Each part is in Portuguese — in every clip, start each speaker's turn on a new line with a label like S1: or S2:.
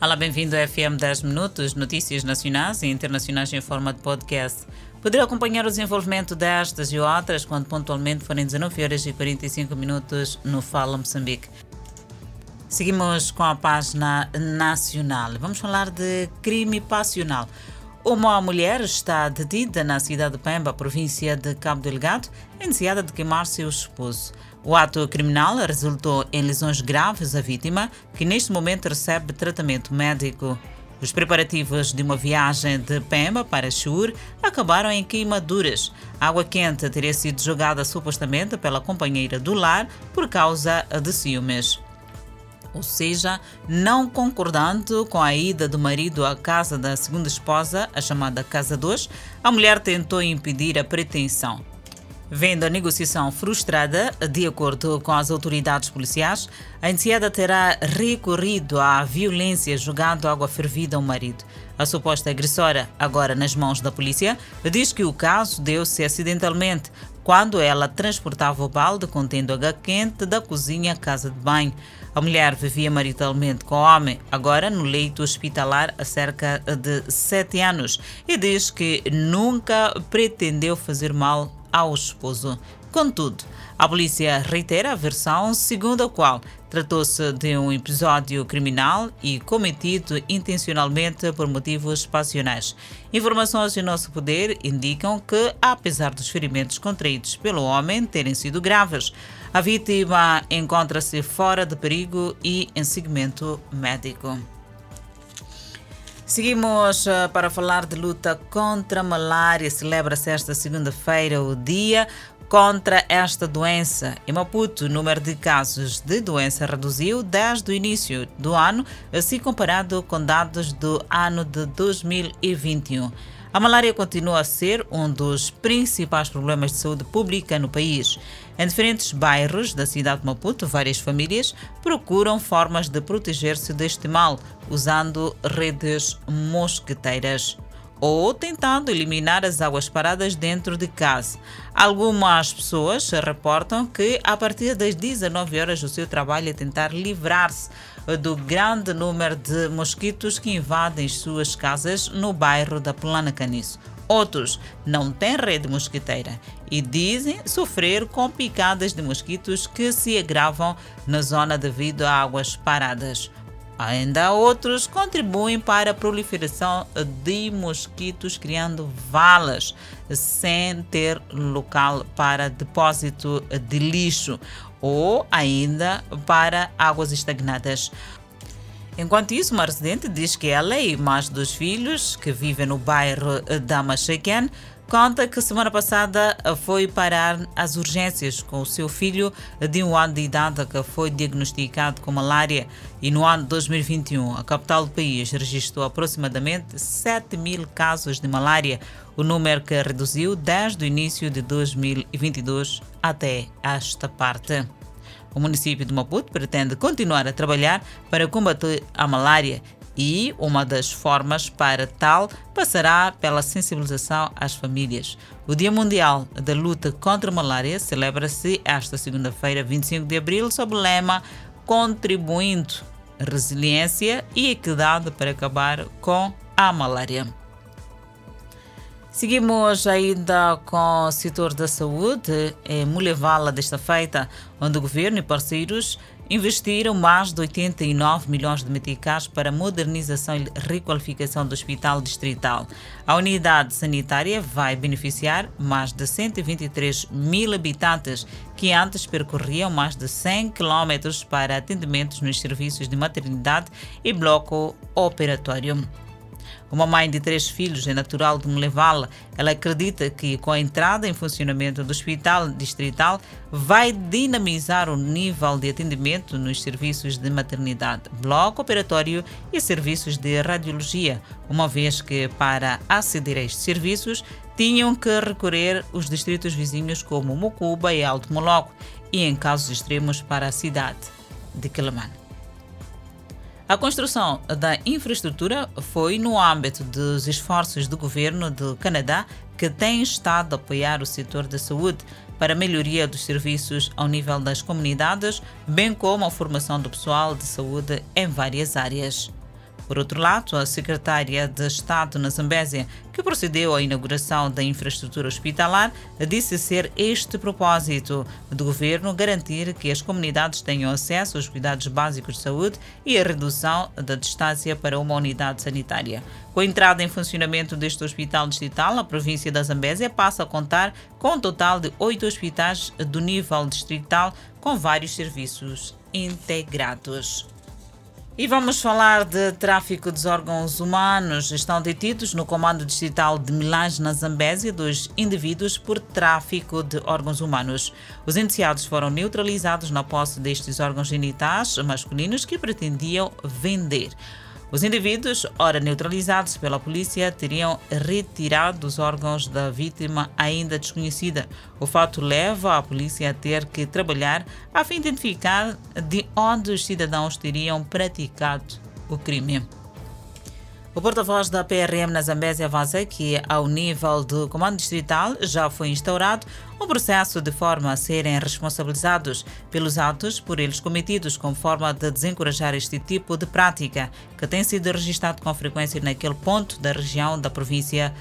S1: Olá, bem-vindo ao FM 10 Minutos, notícias nacionais e internacionais em forma de podcast. Poderá acompanhar o desenvolvimento destas e outras quando pontualmente forem 19 horas e 45 minutos no Fala Moçambique. Seguimos com a página nacional. Vamos falar de crime passional. Uma mulher está detida na cidade de Pemba, província de Cabo Delgado, iniciada de queimar seu esposo. O ato criminal resultou em lesões graves à vítima, que neste momento recebe tratamento médico. Os preparativos de uma viagem de Pemba para Chur acabaram em queimaduras. Água quente teria sido jogada supostamente pela companheira do lar por causa de ciúmes ou seja, não concordando com a ida do marido à casa da segunda esposa, a chamada Casa 2, a mulher tentou impedir a pretensão. Vendo a negociação frustrada, de acordo com as autoridades policiais, a iniciada terá recorrido à violência jogando água fervida ao marido. A suposta agressora, agora nas mãos da polícia, diz que o caso deu-se acidentalmente quando ela transportava o balde contendo água quente da cozinha à casa de banho. A mulher vivia maritalmente com o homem, agora no leito hospitalar há cerca de sete anos, e diz que nunca pretendeu fazer mal ao esposo. Contudo, a polícia reitera a versão segundo a qual tratou-se de um episódio criminal e cometido intencionalmente por motivos passionais. Informações em nosso poder indicam que, apesar dos ferimentos contraídos pelo homem terem sido graves, a vítima encontra-se fora de perigo e em seguimento médico. Seguimos uh, para falar de luta contra a malária. Celebra-se esta segunda-feira o Dia contra esta doença. Em Maputo, o número de casos de doença reduziu desde o início do ano, assim comparado com dados do ano de 2021. A malária continua a ser um dos principais problemas de saúde pública no país. Em diferentes bairros da cidade de Maputo, várias famílias procuram formas de proteger-se deste mal, usando redes mosqueteiras ou tentando eliminar as águas paradas dentro de casa. Algumas pessoas reportam que a partir das 19 horas o seu trabalho é tentar livrar-se do grande número de mosquitos que invadem suas casas no bairro da Plana Caniço. Outros não têm rede mosquiteira e dizem sofrer com picadas de mosquitos que se agravam na zona devido a águas paradas. Ainda outros contribuem para a proliferação de mosquitos, criando valas sem ter local para depósito de lixo ou ainda para águas estagnadas. Enquanto isso, uma residente diz que ela e mais dos filhos que vivem no bairro da Machequen conta que semana passada foi parar às urgências com o seu filho de um ano de idade que foi diagnosticado com malária e no ano 2021 a capital do país registrou aproximadamente 7 mil casos de malária, o número que reduziu desde o início de 2022 até esta parte. O município de Maputo pretende continuar a trabalhar para combater a malária e uma das formas para tal passará pela sensibilização às famílias. O Dia Mundial da Luta contra a Malária celebra-se esta segunda-feira, 25 de abril, sob o lema Contribuindo Resiliência e Equidade para acabar com a malária. Seguimos ainda com o setor da saúde em Mulevala desta feita, onde o governo e parceiros investiram mais de 89 milhões de meticais para modernização e requalificação do Hospital Distrital. A unidade sanitária vai beneficiar mais de 123 mil habitantes que antes percorriam mais de 100 quilômetros para atendimentos nos serviços de maternidade e bloco operatório. Uma mãe de três filhos é natural de Moleval. Ela acredita que, com a entrada em funcionamento do hospital distrital, vai dinamizar o nível de atendimento nos serviços de maternidade, bloco operatório e serviços de radiologia, uma vez que, para aceder a estes serviços, tinham que recorrer os distritos vizinhos como Mocuba e Alto Moloco e, em casos extremos, para a cidade de Quelimane. A construção da infraestrutura foi no âmbito dos esforços do governo do Canadá, que tem estado a apoiar o setor da saúde para a melhoria dos serviços ao nível das comunidades, bem como a formação do pessoal de saúde em várias áreas. Por outro lado, a secretária de Estado na Zambésia, que procedeu à inauguração da infraestrutura hospitalar, disse ser este propósito do governo garantir que as comunidades tenham acesso aos cuidados básicos de saúde e a redução da distância para uma unidade sanitária. Com a entrada em funcionamento deste hospital distrital, a província da Zambésia passa a contar com um total de oito hospitais do nível distrital com vários serviços integrados. E vamos falar de tráfico dos órgãos humanos. Estão detidos no Comando Distrital de Milães, na Zambésia, dois indivíduos por tráfico de órgãos humanos. Os indiciados foram neutralizados na posse destes órgãos genitais masculinos que pretendiam vender. Os indivíduos, ora neutralizados pela polícia, teriam retirado os órgãos da vítima ainda desconhecida. O fato leva a polícia a ter que trabalhar a fim de identificar de onde os cidadãos teriam praticado o crime. O porta-voz da PRM na Zambésia avança que, ao nível do Comando Distrital, já foi instaurado um processo de forma a serem responsabilizados pelos atos por eles cometidos, como forma de desencorajar este tipo de prática, que tem sido registrado com frequência naquele ponto da região da província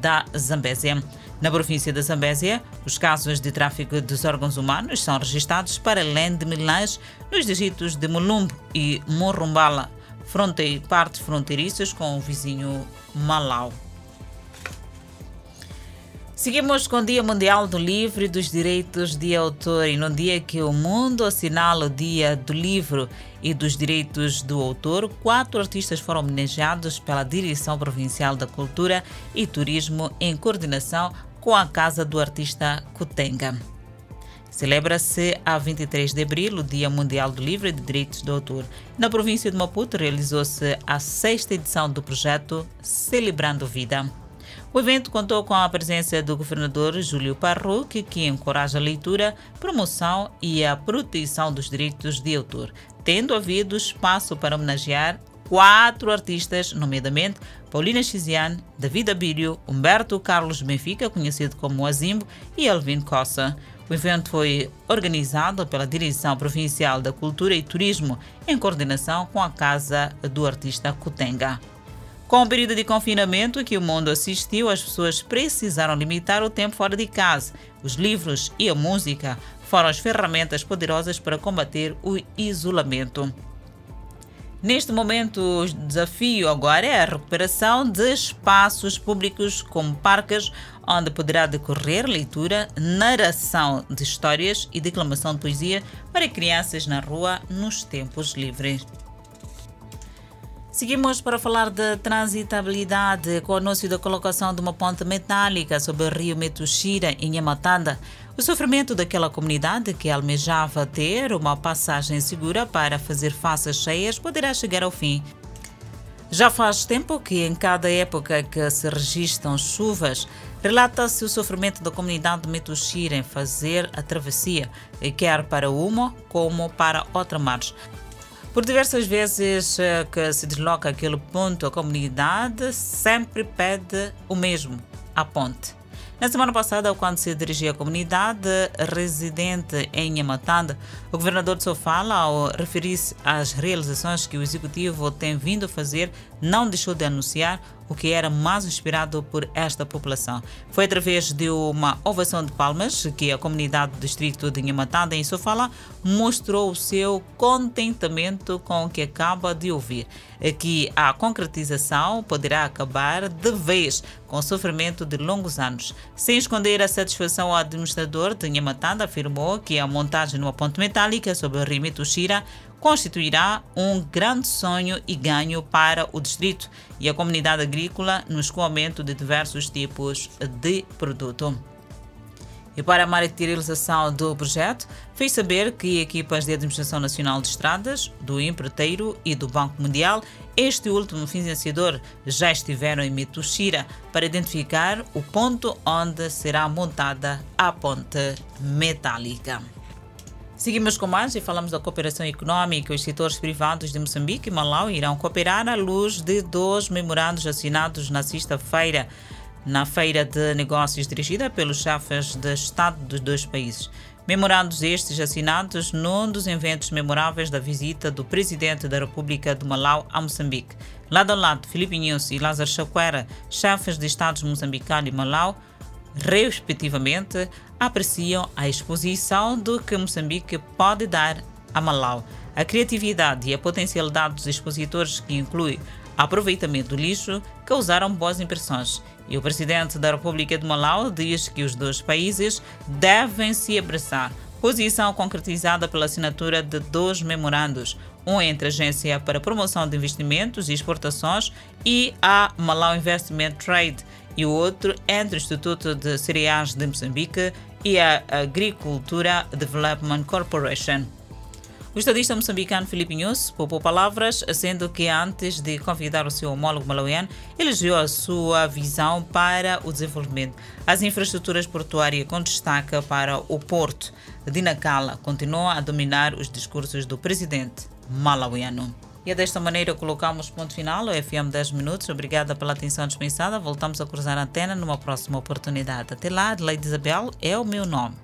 S1: da Zambésia. Na província da Zambésia, os casos de tráfico dos órgãos humanos são registrados para além de milhares nos distritos de Mulumbo e Morumbala fronte, partes fronteiriças com o vizinho Malau. Seguimos com o Dia Mundial do Livro e dos Direitos de Autor e no dia que o mundo assinala o Dia do Livro e dos Direitos do Autor, quatro artistas foram homenageados pela Direção Provincial da Cultura e Turismo em coordenação com a Casa do Artista Cutenga. Celebra-se a 23 de abril o Dia Mundial do Livro e de Direitos do Autor. Na província de Maputo realizou-se a sexta edição do projeto Celebrando Vida. O evento contou com a presença do governador Júlio Parruque, que encoraja a leitura, promoção e a proteção dos direitos de autor, tendo havido espaço para homenagear quatro artistas, nomeadamente Paulina Chiziane, David Abílio, Humberto Carlos Benfica, conhecido como Azimbo, e Elvin Cossa. O evento foi organizado pela Direção Provincial da Cultura e Turismo, em coordenação com a Casa do Artista Cutenga. Com o período de confinamento que o mundo assistiu, as pessoas precisaram limitar o tempo fora de casa. Os livros e a música foram as ferramentas poderosas para combater o isolamento. Neste momento, o desafio agora é a recuperação de espaços públicos como parques, onde poderá decorrer leitura, narração de histórias e declamação de poesia para crianças na rua nos tempos livres. Seguimos para falar de transitabilidade com o anúncio da colocação de uma ponte metálica sobre o rio Metuxira, em Yamatanda. O sofrimento daquela comunidade que almejava ter uma passagem segura para fazer faces cheias poderá chegar ao fim. Já faz tempo que, em cada época que se registram chuvas, relata-se o sofrimento da comunidade de Metuxira em fazer a travessia, quer para uma como para outra margem. Por diversas vezes eh, que se desloca aquele ponto, a comunidade sempre pede o mesmo, a ponte. Na semana passada, quando se dirigia à comunidade residente em Yamatanda, o governador de Sofala, ao referir-se às realizações que o executivo tem vindo a fazer, não deixou de anunciar o que era mais esperado por esta população. Foi através de uma ovação de palmas que a comunidade do distrito de Nhamatanda, em Sofala, mostrou o seu contentamento com o que acaba de ouvir. Que a concretização poderá acabar de vez com o sofrimento de longos anos. Sem esconder a satisfação, o administrador de Nhamatanda afirmou que a montagem uma ponte metálica sobre o rio Mituxira constituirá um grande sonho e ganho para o distrito e a comunidade agrícola no escoamento de diversos tipos de produto. E para a materialização do projeto, fez saber que equipas de Administração Nacional de Estradas, do Empreiteiro e do Banco Mundial, este último financiador, já estiveram em Metuxira para identificar o ponto onde será montada a ponte metálica. Seguimos com mais e falamos da cooperação econômica. Os setores privados de Moçambique e Malau irão cooperar à luz de dois memorandos assinados na sexta-feira na feira de negócios dirigida pelos chefes de Estado dos dois países. Memorandos estes assinados num dos eventos memoráveis da visita do presidente da República de Malau a Moçambique. Lado a lado, Filipe Inhosso e Lázaro Chacuera, chefes de Estados moçambicano e Malau, respectivamente, apreciam a exposição do que Moçambique pode dar a Malau, a criatividade e a potencialidade dos expositores, que inclui aproveitamento do lixo, causaram boas impressões. E o presidente da República de Malau diz que os dois países devem se abraçar. Posição concretizada pela assinatura de dois memorandos, um entre a Agência para Promoção de Investimentos e Exportações e a Malau Investment Trade, e o outro entre o Instituto de Cereais de Moçambique e a Agricultura Development Corporation. O estadista moçambicano Filipe Inhosso poupou palavras, sendo que antes de convidar o seu homólogo malauiano, elogiou a sua visão para o desenvolvimento. As infraestruturas portuárias com destaque para o porto de Nacala continuam a dominar os discursos do presidente malauiano. E é desta maneira colocamos ponto final ao FM 10 Minutos. Obrigada pela atenção dispensada. Voltamos a cruzar a antena numa próxima oportunidade. Até lá, Adelaide Isabel é o meu nome.